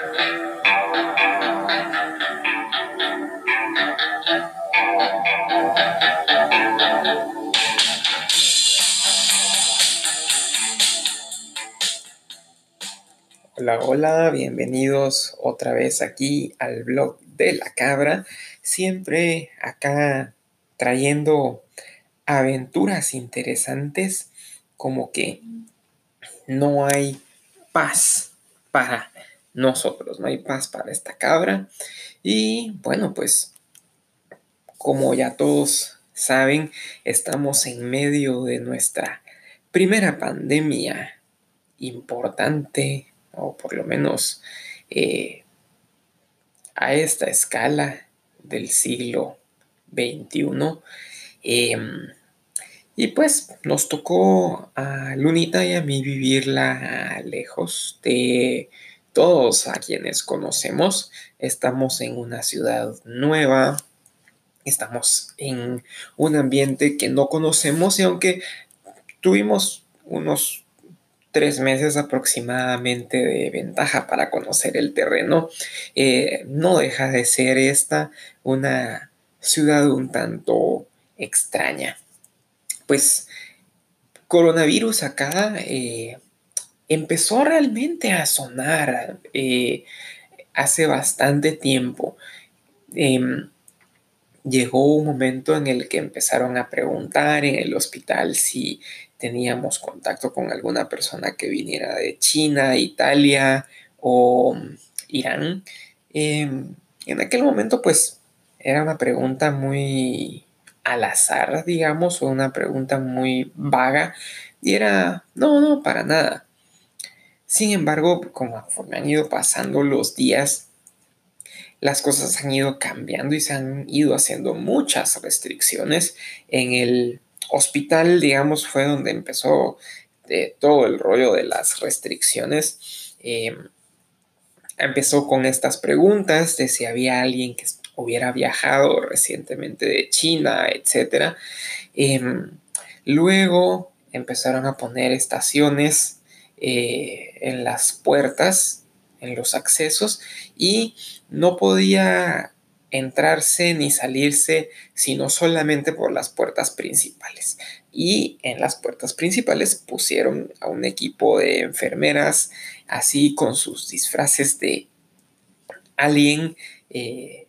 Hola, hola, bienvenidos otra vez aquí al blog de la cabra, siempre acá trayendo aventuras interesantes como que no hay paz para nosotros, no hay paz para esta cabra y bueno pues como ya todos saben estamos en medio de nuestra primera pandemia importante o por lo menos eh, a esta escala del siglo XXI. Em, y pues nos tocó a Lunita y a mí vivirla lejos de todos a quienes conocemos. Estamos en una ciudad nueva, estamos en un ambiente que no conocemos y aunque tuvimos unos tres meses aproximadamente de ventaja para conocer el terreno, eh, no deja de ser esta una ciudad un tanto extraña. Pues coronavirus acá eh, empezó realmente a sonar eh, hace bastante tiempo. Em, llegó un momento en el que empezaron a preguntar en el hospital si teníamos contacto con alguna persona que viniera de China, Italia o Irán. Em, en aquel momento, pues, era una pregunta muy al azar, digamos, o una pregunta muy vaga, y era, no, no, para nada. Sin embargo, conforme han ido pasando los días, las cosas han ido cambiando y se han ido haciendo muchas restricciones en el hospital, digamos, fue donde empezó eh, todo el rollo de las restricciones. Em, empezó con estas preguntas de si había alguien que hubiera viajado recientemente de China, etc. Em, luego empezaron a poner estaciones eh, en las puertas, en los accesos, y no podía entrarse ni salirse, sino solamente por las puertas principales. Y en las puertas principales pusieron a un equipo de enfermeras, así con sus disfraces de alien, eh,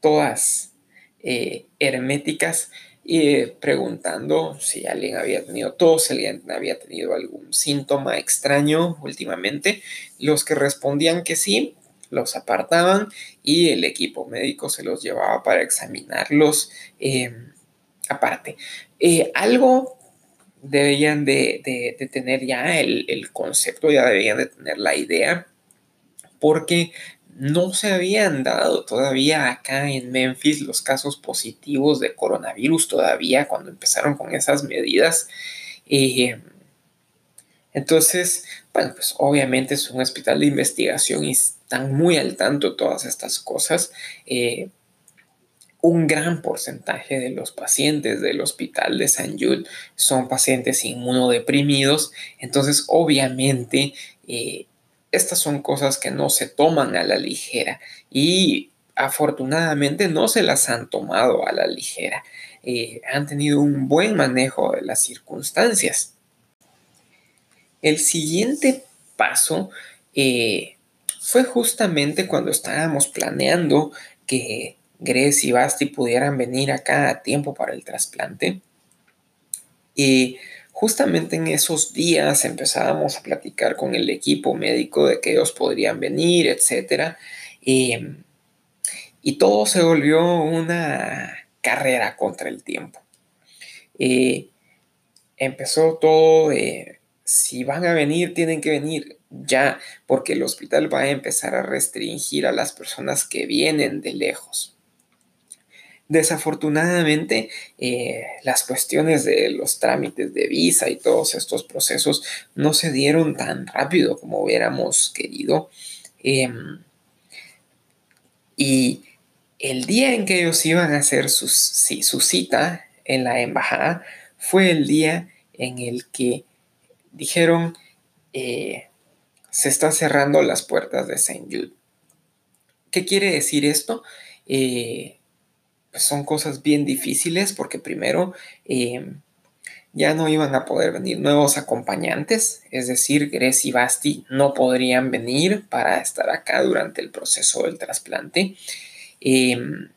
todas eh, herméticas, y preguntando si alguien había tenido tos, si alguien había tenido algún síntoma extraño últimamente. Los que respondían que sí, los apartaban y el equipo médico se los llevaba para examinarlos eh, aparte. Eh, algo deberían de, tener ya el, el, concepto, ya deberían de tener la idea, porque no se habían dado todavía acá en Memphis los casos positivos de coronavirus todavía cuando empezaron con esas medidas. Eh, entonces, bueno, pues obviamente es un hospital de investigación y están muy al tanto todas estas cosas. Eh, un gran porcentaje de los pacientes del hospital de San Jude son pacientes inmunodeprimidos, entonces obviamente eh, estas son cosas que no se toman a la ligera y afortunadamente no se las han tomado a la ligera. Eh, han tenido un buen manejo de las circunstancias. El siguiente paso eh, fue justamente cuando estábamos planeando que Grace y Basti pudieran venir acá a tiempo para el trasplante. Y justamente en esos días empezábamos a platicar con el equipo médico de que ellos podrían venir, etc. Y, todo se volvió una carrera contra el tiempo. Y empezó todo de si van a venir, tienen que venir ya, porque el hospital va a empezar a restringir a las personas que vienen de lejos. Desafortunadamente, eh, las cuestiones de los trámites de visa y todos estos procesos no se dieron tan rápido como hubiéramos querido. Em, y el día en que ellos iban a hacer su cita en la embajada fue el día en el que dijeron, eh, se están cerrando las puertas de St. Jude. ¿Qué quiere decir esto? Eh, pues son cosas bien difíciles porque primero eh, ya no iban a poder venir nuevos acompañantes, es decir, Grace y Basti no podrían venir para estar acá durante el proceso del trasplante. Em,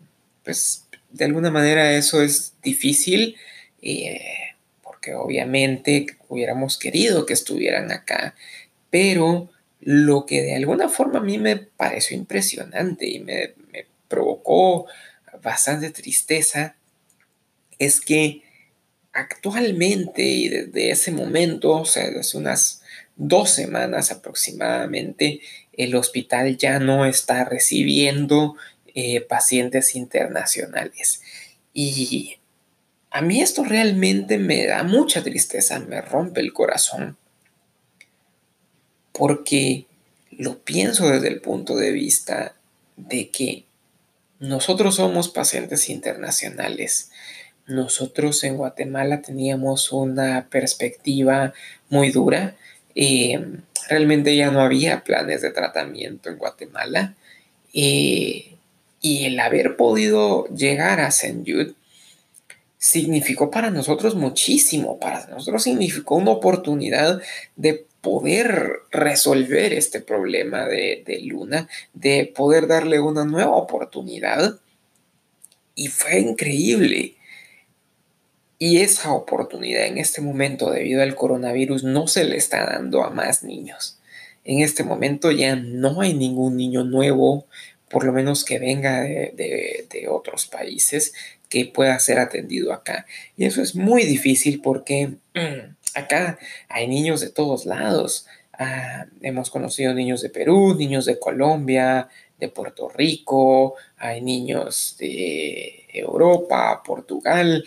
pues de alguna manera eso es difícil eh, porque obviamente hubiéramos querido que estuvieran acá, pero lo que de alguna forma a mí me pareció impresionante y me provocó bastante tristeza es que actualmente y desde ese momento, o sea, desde unas dos semanas aproximadamente, el hospital ya no está recibiendo eh, pacientes internacionales. Y a mí esto realmente me da mucha tristeza, me rompe el corazón, porque lo pienso desde el punto de vista de que nosotros somos pacientes internacionales nosotros en Guatemala teníamos una perspectiva muy dura. Eh, realmente ya no había planes de tratamiento en Guatemala. Eh, y el haber podido llegar a St. Jude significó para nosotros muchísimo. Para nosotros significó una oportunidad de poder resolver este problema de, Luna, de poder darle una nueva oportunidad. Y fue increíble. Y esa oportunidad en este momento debido al coronavirus no se le está dando a más niños. En este momento ya no hay ningún niño nuevo, por lo menos que venga de, otros países, que pueda ser atendido acá. Y eso es muy difícil porque mm, acá hay niños de todos lados. Ah, hemos conocido niños de Perú, niños de Colombia, de Puerto Rico, hay niños de Europa, Portugal.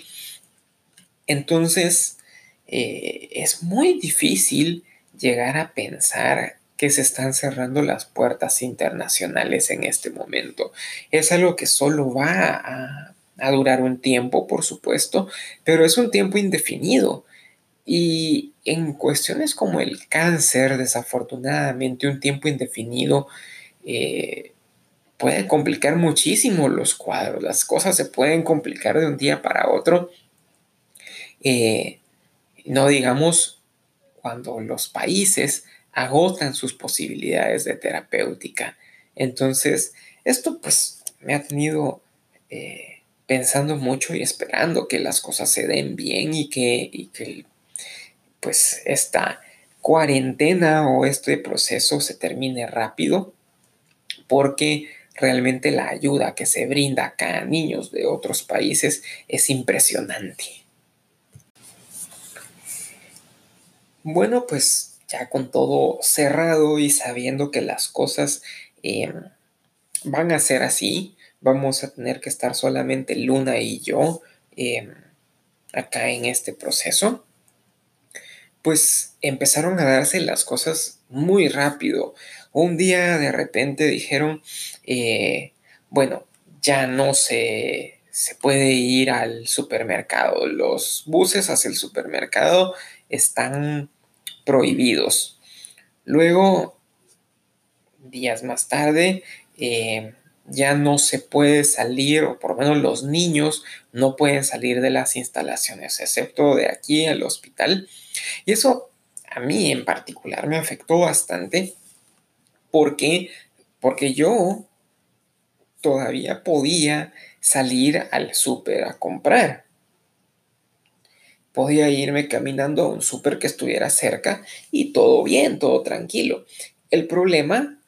Entonces, eh, es muy difícil llegar a pensar que se están cerrando las puertas internacionales en este momento. Es algo que solo va a, a durar un tiempo, por supuesto, pero es un tiempo indefinido. Y en cuestiones como el cáncer, desafortunadamente, un tiempo indefinido eh, puede complicar muchísimo los cuadros. Las cosas se pueden complicar de un día para otro eh, no digamos cuando los países agotan sus posibilidades de terapéutica. Entonces, esto pues me ha tenido eh, pensando mucho y esperando que las cosas se den bien y que, y que pues esta cuarentena o este proceso se termine rápido porque realmente la ayuda que se brinda acá a niños de otros países es impresionante. Bueno, pues ya con todo cerrado y sabiendo que las cosas em, van a ser así, vamos a tener que estar solamente Luna y yo em, acá en este proceso, pues empezaron a darse las cosas muy rápido. Un día de repente dijeron, eh, bueno, ya no se, se puede ir al supermercado. Los buses hacia el supermercado están prohibidos. Luego, días más tarde, eh, ya no se puede salir, o por lo menos los niños no pueden salir de las instalaciones, excepto de aquí al hospital. Y eso a mí en particular me afectó bastante porque, porque yo todavía podía salir al súper a comprar podía irme caminando a un súper que estuviera cerca y todo bien, todo tranquilo. El problema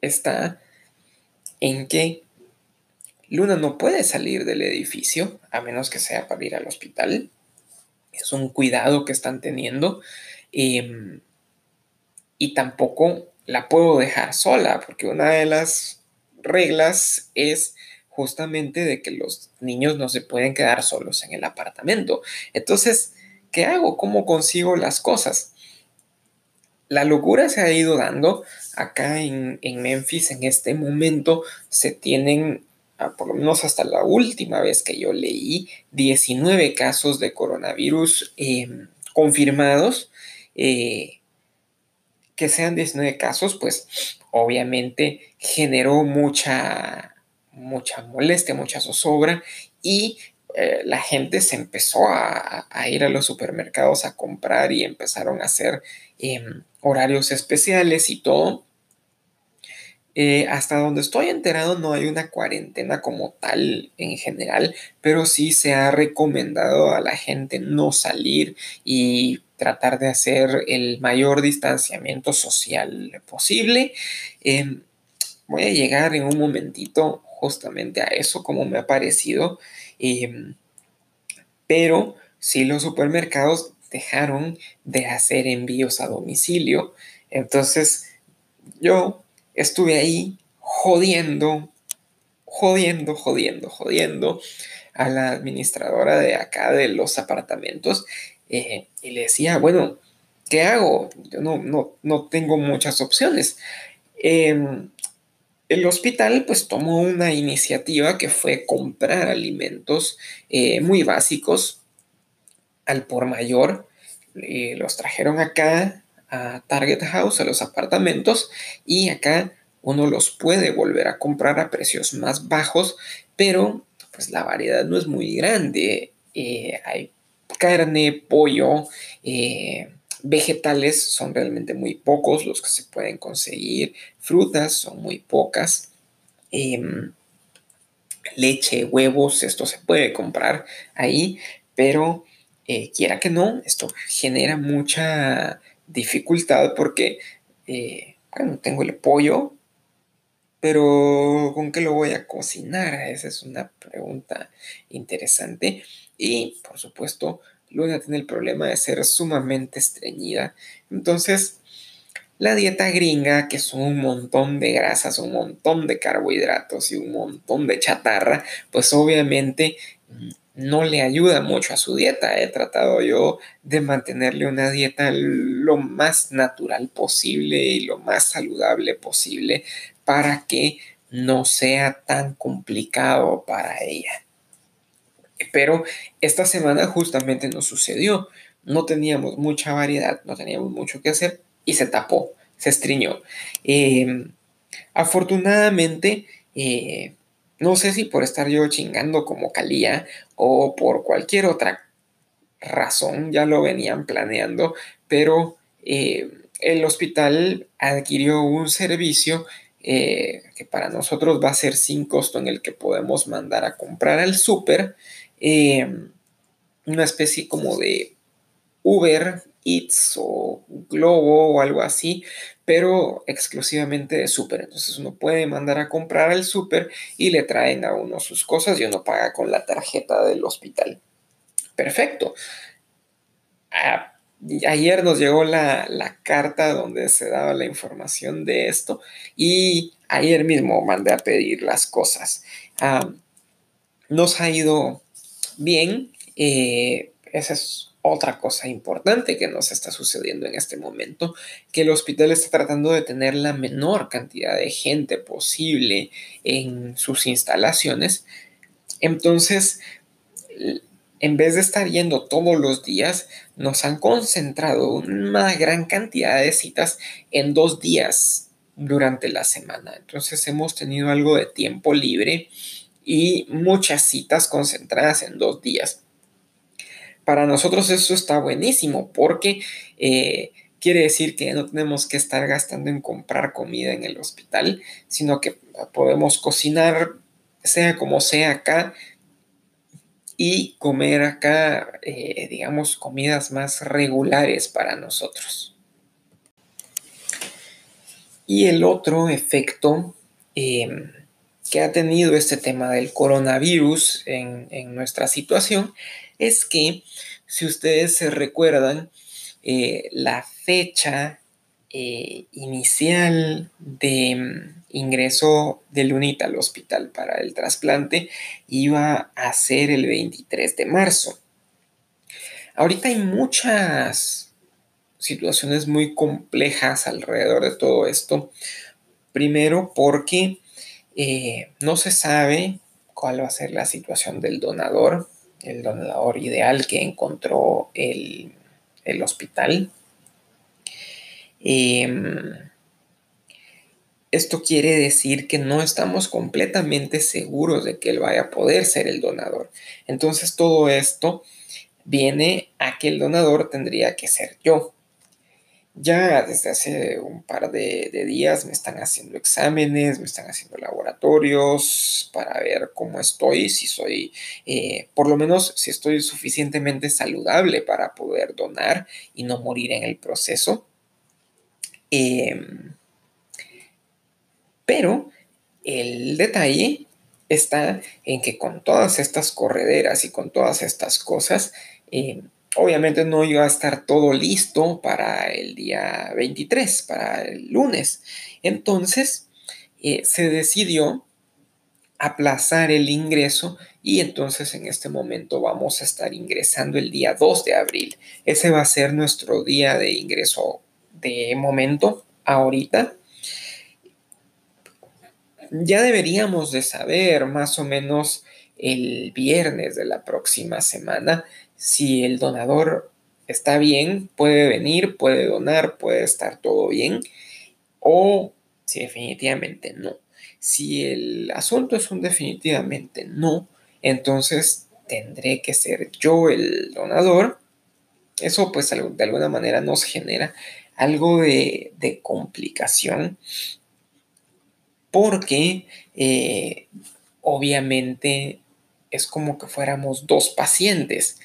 está en que Luna no puede salir del edificio a menos que sea para ir al hospital. Es un cuidado que están teniendo. Em, y tampoco la puedo dejar sola porque una de las reglas es justamente de que los niños no se pueden quedar solos en el apartamento. Entonces, ¿qué hago? ¿Cómo consigo las cosas? La locura se ha ido dando acá en, Memphis. En este momento se tienen, por lo menos hasta la última vez que yo leí, 19 casos de coronavirus em, confirmados. Eh, que sean 19 casos, pues obviamente generó mucha, mucha molestia, mucha zozobra y eh, la gente se empezó a, ir a los supermercados a comprar y empezaron a hacer em, horarios especiales y todo. Eh, hasta donde estoy enterado no hay una cuarentena como tal en general, pero sí se ha recomendado a la gente no salir y tratar de hacer el mayor distanciamiento social posible. Em, voy a llegar en un momentito justamente a eso, como me ha parecido. Em, pero si los supermercados dejaron de hacer envíos a domicilio. Entonces yo estuve ahí jodiendo, jodiendo, jodiendo, jodiendo a la administradora de acá de los apartamentos eh, y le decía, bueno, ¿qué hago? Yo no, no, no tengo muchas opciones. Em, el hospital pues tomó una iniciativa que fue comprar alimentos eh, muy básicos al por mayor. Eh, los trajeron acá a Target House, a los apartamentos, y acá uno los puede volver a comprar a precios más bajos, pero pues la variedad no es muy grande. Eh, hay carne, pollo, Vegetales son realmente muy pocos los que se pueden conseguir. Frutas son muy pocas. Em, leche, huevos, esto se puede comprar ahí, pero eh, quiera que no, esto genera mucha dificultad porque, eh, bueno, tengo el pollo, pero ¿con qué lo voy a cocinar? Esa es una pregunta interesante. Y, por supuesto, Luna tiene el problema de ser sumamente estreñida. Entonces, la dieta gringa, que son un montón de grasas, un montón de carbohidratos y un montón de chatarra, pues obviamente no le ayuda mucho a su dieta. He tratado yo de mantenerle una dieta lo más natural posible y lo más saludable posible para que no sea tan complicado para ella. Pero esta semana justamente nos sucedió. No teníamos mucha variedad, no teníamos mucho que hacer y se tapó, se estriñó. Em, afortunadamente, eh, no sé si por estar yo chingando como calía o por cualquier otra razón, ya lo venían planeando, pero eh, el hospital adquirió un servicio eh, que para nosotros va a ser sin costo en el que podemos mandar a comprar al súper Em, una especie como de Uber Eats o Globo o algo así, pero exclusivamente de súper. Entonces uno puede mandar a comprar al súper y le traen a uno sus cosas y uno paga con la tarjeta del hospital. Perfecto. ayer nos llegó la, carta donde se daba la información de esto y ayer mismo mandé a pedir las cosas. nos ha ido bien, eh, esa es otra cosa importante que nos está sucediendo en este momento, que el hospital está tratando de tener la menor cantidad de gente posible en sus instalaciones. Entonces, en vez de estar yendo todos los días, nos han concentrado una gran cantidad de citas en dos días durante la semana. Entonces hemos tenido algo de tiempo libre y muchas citas concentradas en dos días. Para nosotros eso está buenísimo porque eh, quiere decir que no tenemos que estar gastando en comprar comida en el hospital, sino que podemos cocinar sea como sea acá y comer acá, eh, digamos, comidas más regulares para nosotros. Y el otro efecto em, que ha tenido este tema del coronavirus en, nuestra situación es que, si ustedes se recuerdan, eh, la fecha eh, inicial de mm, ingreso de Lunita al hospital para el trasplante iba a ser el 23 de marzo. Ahorita hay muchas situaciones muy complejas alrededor de todo esto. Primero porque eh, no se sabe cuál va a ser la situación del donador, el donador ideal que encontró el, hospital. Em, esto quiere decir que no estamos completamente seguros de que él vaya a poder ser el donador. Entonces todo esto viene a que el donador tendría que ser yo. Ya desde hace un par de, días me están haciendo exámenes, me están haciendo laboratorios para ver cómo estoy, si soy, eh, por lo menos si estoy suficientemente saludable para poder donar y no morir en el proceso. Em, pero el detalle está en que con todas estas correderas y con todas estas cosas, em, obviamente no iba a estar todo listo para el día 23, para el lunes. Entonces, eh, se decidió aplazar el ingreso y entonces en este momento vamos a estar ingresando el día 2 de abril. Ese va a ser nuestro día de ingreso de momento, ahorita. Ya deberíamos de saber más o menos el viernes de la próxima semana si el donador está bien, puede venir, puede donar, puede estar todo bien, o si definitivamente no. Si el asunto es un definitivamente no, entonces tendré que ser yo el donador. Eso pues de alguna manera nos genera algo de, complicación porque eh, obviamente es como que fuéramos dos pacientes.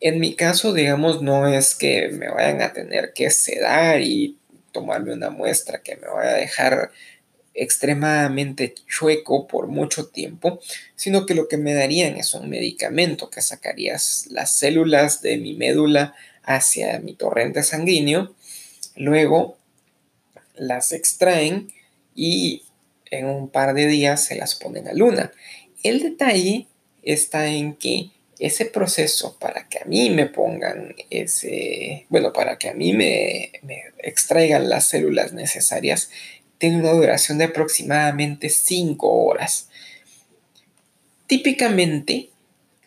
En mi caso, digamos, no es que me vayan a tener que sedar y tomarme una muestra que me vaya a dejar extremadamente chueco por mucho tiempo, sino que lo que me darían es un medicamento que sacarías las células de mi médula hacia mi torrente sanguíneo, luego las extraen y en un par de días se las ponen a luna. El detalle está en que ese proceso para que a mí me pongan ese, bueno, para que a mí me, extraigan las células necesarias, tiene una duración de aproximadamente 5 horas. Típicamente,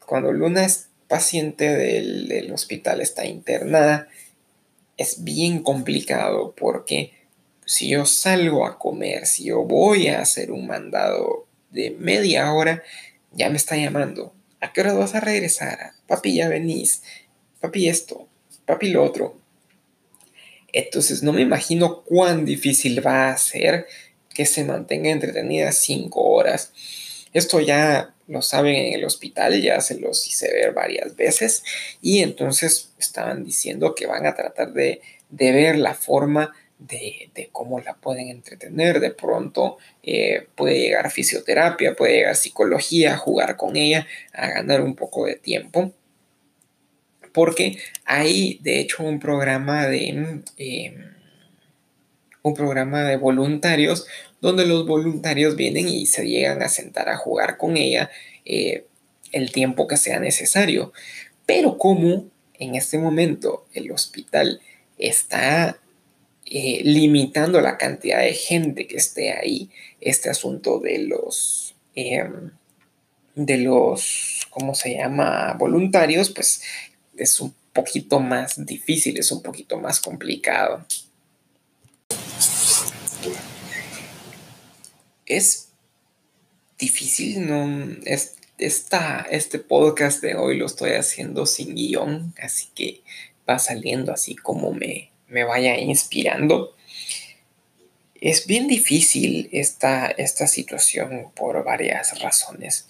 cuando Luna es paciente del, del hospital, está internada, es bien complicado porque si yo salgo a comer, si yo voy a hacer un mandado de media hora, ya me está llamando ¿A qué hora vas a regresar? Papi, ya venís. Papi, esto. Papi, lo otro. Entonces, no me imagino cuán difícil va a ser que se mantenga entretenida cinco horas. Esto ya lo saben en el hospital, ya se los hice ver varias veces y entonces estaban diciendo que van a tratar de, de ver la forma de, cómo la pueden entretener. De pronto eh, puede llegar fisioterapia, puede llegar psicología, jugar con ella, a ganar un poco de tiempo. Porque hay, de hecho, un programa de... Em, un programa de voluntarios donde los voluntarios vienen y se llegan a sentar a jugar con ella eh, el tiempo que sea necesario. Pero como en este momento el hospital está eh, limitando la cantidad de gente que esté ahí, este asunto de los, em, de los, ¿cómo se llama?, voluntarios, pues es un poquito más difícil, es un poquito más complicado. Es difícil, no es, este podcast de hoy lo estoy haciendo sin guion, así que va saliendo así como me, me vaya inspirando. Es bien difícil esta, esta situación por varias razones.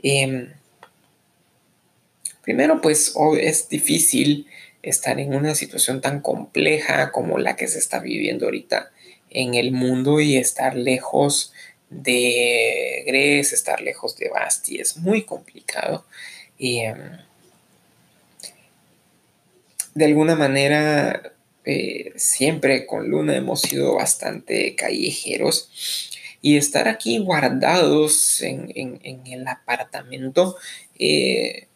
Em, primero, pues es difícil estar en una situación tan compleja como la que se está viviendo ahorita en el mundo y estar lejos de Grecia, estar lejos de Basti, es muy complicado. Em, de alguna manera eh, siempre con Luna hemos sido bastante callejeros y estar aquí guardados en, el apartamento, eh,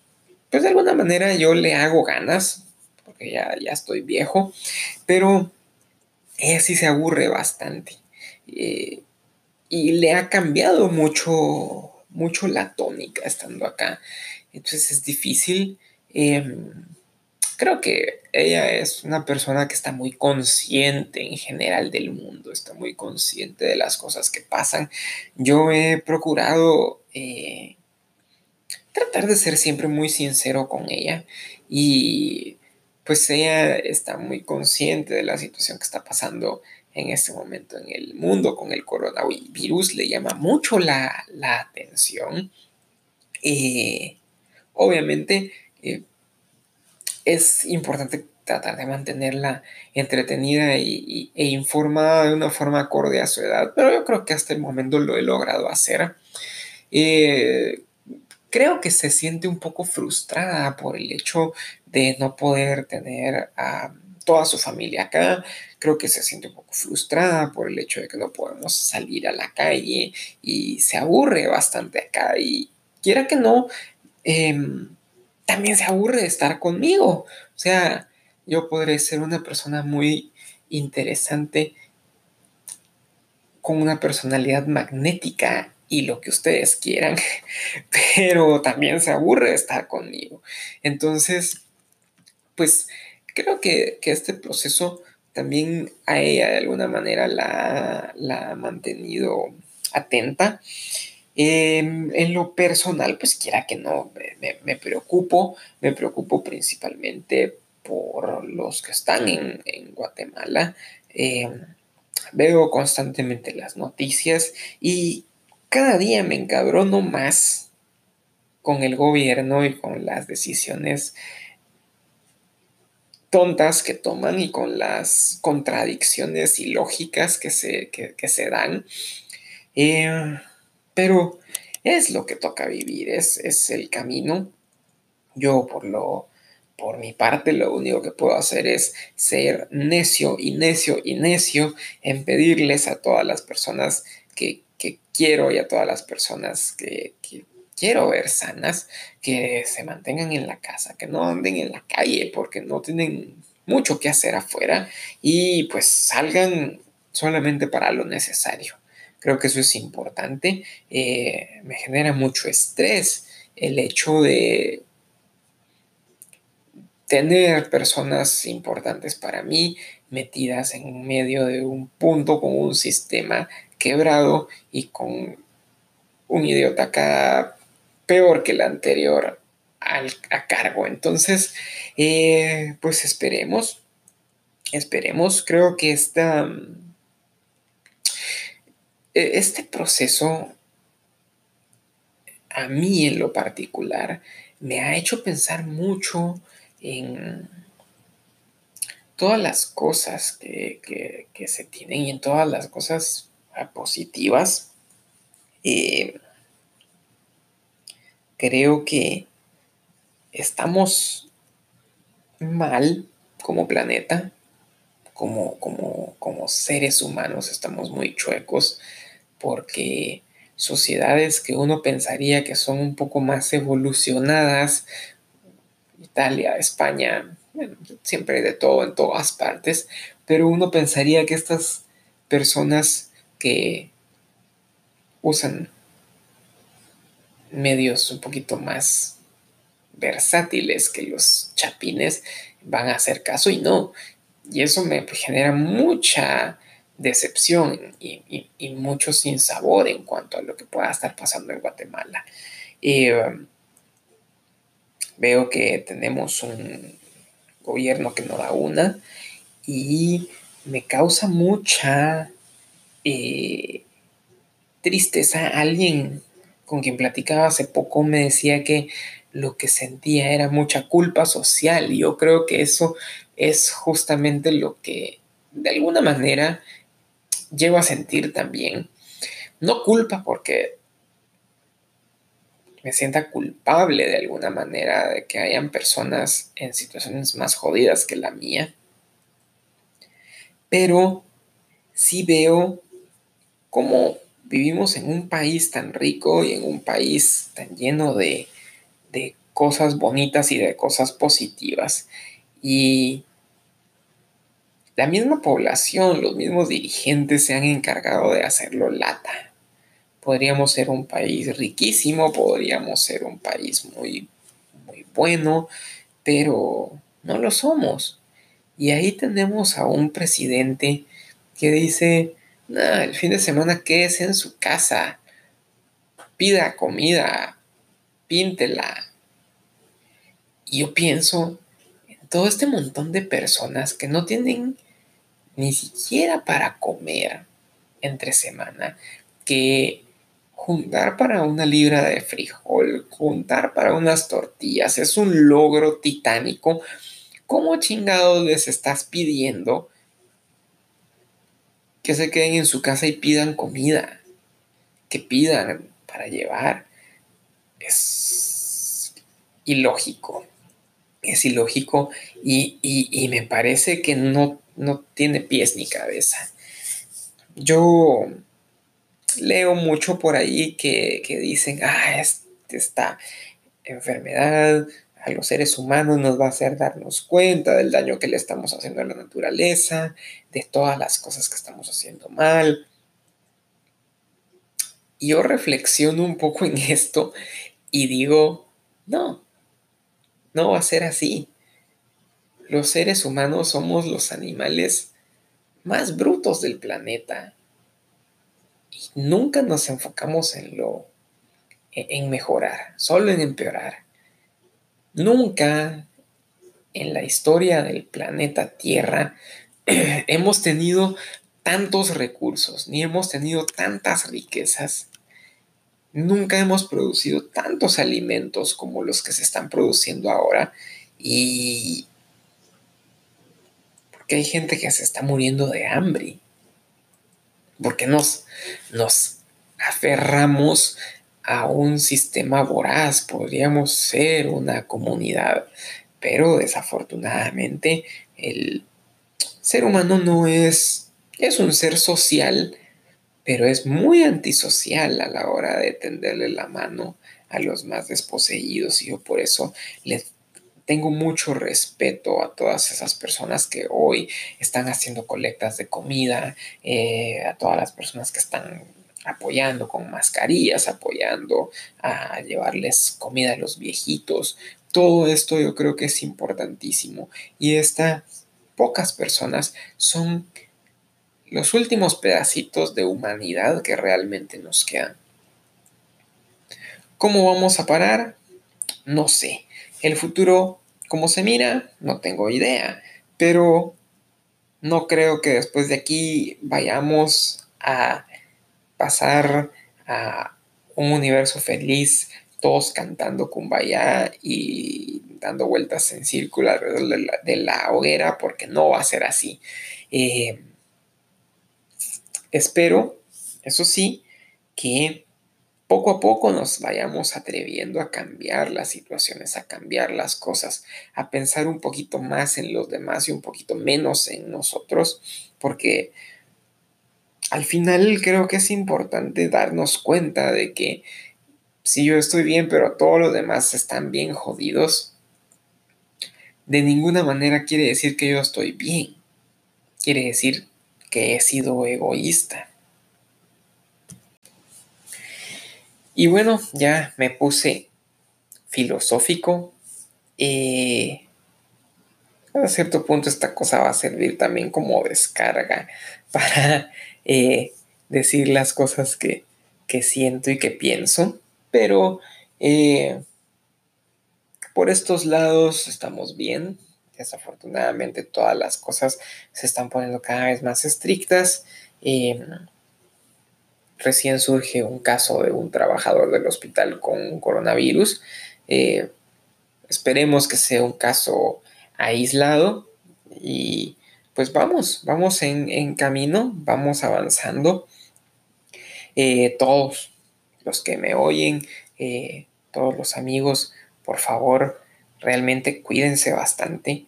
pues de alguna manera yo le hago ganas, porque ya, ya estoy viejo, pero ella sí se aburre bastante. Eh, y le ha cambiado mucho, mucho la tónica estando acá. Entonces es difícil. Em, creo que ella es una persona que está muy consciente en general del mundo, está muy consciente de las cosas que pasan. Yo he procurado eh, tratar de ser siempre muy sincero con ella y pues ella está muy consciente de la situación que está pasando en este momento en el mundo con el coronavirus, le llama mucho la, atención. Eh, obviamente eh, es importante tratar de mantenerla entretenida y, e informada de una forma acorde a su edad, pero yo creo que hasta el momento lo he logrado hacer. Eh, creo que se siente un poco frustrada por el hecho de no poder tener a toda su familia acá. Creo que se siente un poco frustrada por el hecho de que no podemos salir a la calle y se aburre bastante acá. Y quiera que no, em, también se aburre de estar conmigo. O sea, yo podré ser una persona muy interesante con una personalidad magnética y lo que ustedes quieran, pero también se aburre de estar conmigo. Entonces, pues creo que, este proceso también a ella de alguna manera la, ha mantenido atenta. Em, en lo personal, pues quiera que no, me, preocupo, me preocupo principalmente por los que están en, Guatemala. Em, veo constantemente las noticias y cada día me encabrono más con el gobierno y con las decisiones tontas que toman y con las contradicciones ilógicas que se, que, se dan. Eh, pero es lo que toca vivir, es, es el camino. Yo por lo por mi parte lo único que puedo hacer es ser necio y necio y necio en pedirles a todas las personas que, quiero y a todas las personas que, que quiero ver sanas, que se mantengan en la casa, que no anden en la calle porque no tienen mucho que hacer afuera y pues salgan solamente para lo necesario. Creo que eso es importante. Eh, me genera mucho estrés el hecho de tener personas importantes para mí metidas en medio de un punto con un sistema quebrado y con un idiota acá peor que el anterior a cargo. Entonces, eh, pues esperemos, esperemos, creo que esta, este proceso, a mí en lo particular, me ha hecho pensar mucho en todas las cosas que, se tienen y en todas las cosas positivas. Eh, creo que estamos mal como planeta, como, como, como seres humanos, estamos muy chuecos porque sociedades que uno pensaría que son un poco más evolucionadas, Italia, España, siempre de todo en todas partes, pero uno pensaría que estas personas que usan medios un poquito más versátiles que los chapines van a hacer caso y no. Y eso me genera mucha decepción y, mucho sinsabor en cuanto a lo que pueda estar pasando en Guatemala. Um, veo que tenemos un gobierno que no da una y me causa mucha eh, tristeza alguien con quien platicaba hace poco me decía que lo que sentía era mucha culpa social y yo creo que eso es justamente lo que de alguna manera llevo a sentir también. No culpa porque me sienta culpable de alguna manera de que hayan personas en situaciones más jodidas que la mía, pero sí veo cómo vivimos en un país tan rico y en un país tan lleno de, cosas bonitas y de cosas positivas. Y la misma población, los mismos dirigentes se han encargado de hacerlo lata. Podríamos ser un país riquísimo, podríamos ser un país muy, muy bueno, pero no lo somos. Y ahí tenemos a un presidente que dice, el fin de semana es en su casa, pida comida, píntela. Y yo pienso en todo este montón de personas que no tienen ni siquiera para comer entre semana, que juntar para una libra de frijol, juntar para unas tortillas, es un logro titánico. ¿Cómo chingados les estás pidiendo que se queden en su casa y pidan comida? Que pidan para llevar. Es ilógico. Es ilógico y, me parece que no, no tiene pies ni cabeza. Yo leo mucho por ahí que, dicen, ah, esta enfermedad a los seres humanos nos va a hacer darnos cuenta del daño que le estamos haciendo a la naturaleza, de todas las cosas que estamos haciendo mal. Y yo reflexiono un poco en esto y digo, no, no va a ser así. Los seres humanos somos los animales más brutos del planeta nunca nos enfocamos en lo en mejorar, solo en empeorar. Nunca en la historia del planeta Tierra hemos tenido tantos recursos, ni hemos tenido tantas riquezas. Nunca hemos producido tantos alimentos como los que se están produciendo ahora. Y porque hay gente que se está muriendo de hambre porque nos, nos aferramos a un sistema voraz, podríamos ser una comunidad, pero desafortunadamente el ser humano no es, es un ser social, pero es muy antisocial a la hora de tenderle la mano a los más desposeídos y yo por eso les tengo mucho respeto a todas esas personas que hoy están haciendo colectas de comida, eh, a todas las personas que están apoyando con mascarillas, apoyando a llevarles comida a los viejitos. Todo esto yo creo que es importantísimo. Y estas pocas personas son los últimos pedacitos de humanidad que realmente nos quedan. ¿Cómo vamos a parar? No sé. El futuro, como se mira, no tengo idea, pero no creo que después de aquí vayamos a pasar a un universo feliz, todos cantando kumbaya y dando vueltas en círculo alrededor de la, hoguera, porque no va a ser así. Eh, espero, eso sí, que poco a poco nos vayamos atreviendo a cambiar las situaciones, a cambiar las cosas, a pensar un poquito más en los demás y un poquito menos en nosotros, porque al final creo que es importante darnos cuenta de que si yo estoy bien, pero todos los demás están bien jodidos, de ninguna manera quiere decir que yo estoy bien. Quiere decir que he sido egoísta. Y bueno, ya me puse filosófico. Eh, a cierto punto esta cosa va a servir también como descarga para eh, decir las cosas que, siento y que pienso. Pero eh, por estos lados estamos bien. Desafortunadamente todas las cosas se están poniendo cada vez más estrictas recién surge un caso de un trabajador del hospital con coronavirus. Eh, esperemos que sea un caso aislado y pues vamos, vamos en, camino, vamos avanzando. Eh, todos los que me oyen, eh, todos los amigos, por favor, realmente cuídense bastante,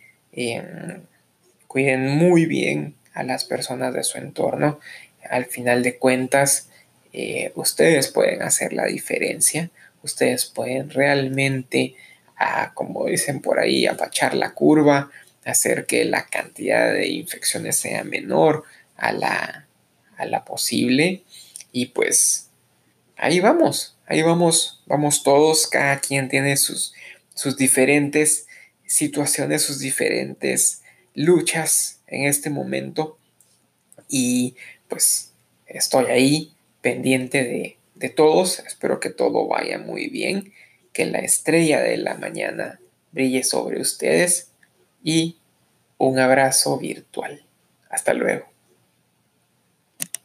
cuiden muy bien a las personas de su entorno. Al final de cuentas, eh, ustedes pueden hacer la diferencia, ustedes pueden realmente, ah, como dicen por ahí, apachar la curva, hacer que la cantidad de infecciones sea menor a la, a la posible y pues ahí vamos, ahí vamos, vamos todos, cada quien tiene sus, sus diferentes situaciones, sus diferentes luchas en este momento. Y pues estoy ahí pendiente de, de todos. Espero que todo vaya muy bien, que la estrella de la mañana brille sobre ustedes y un abrazo virtual. Hasta luego.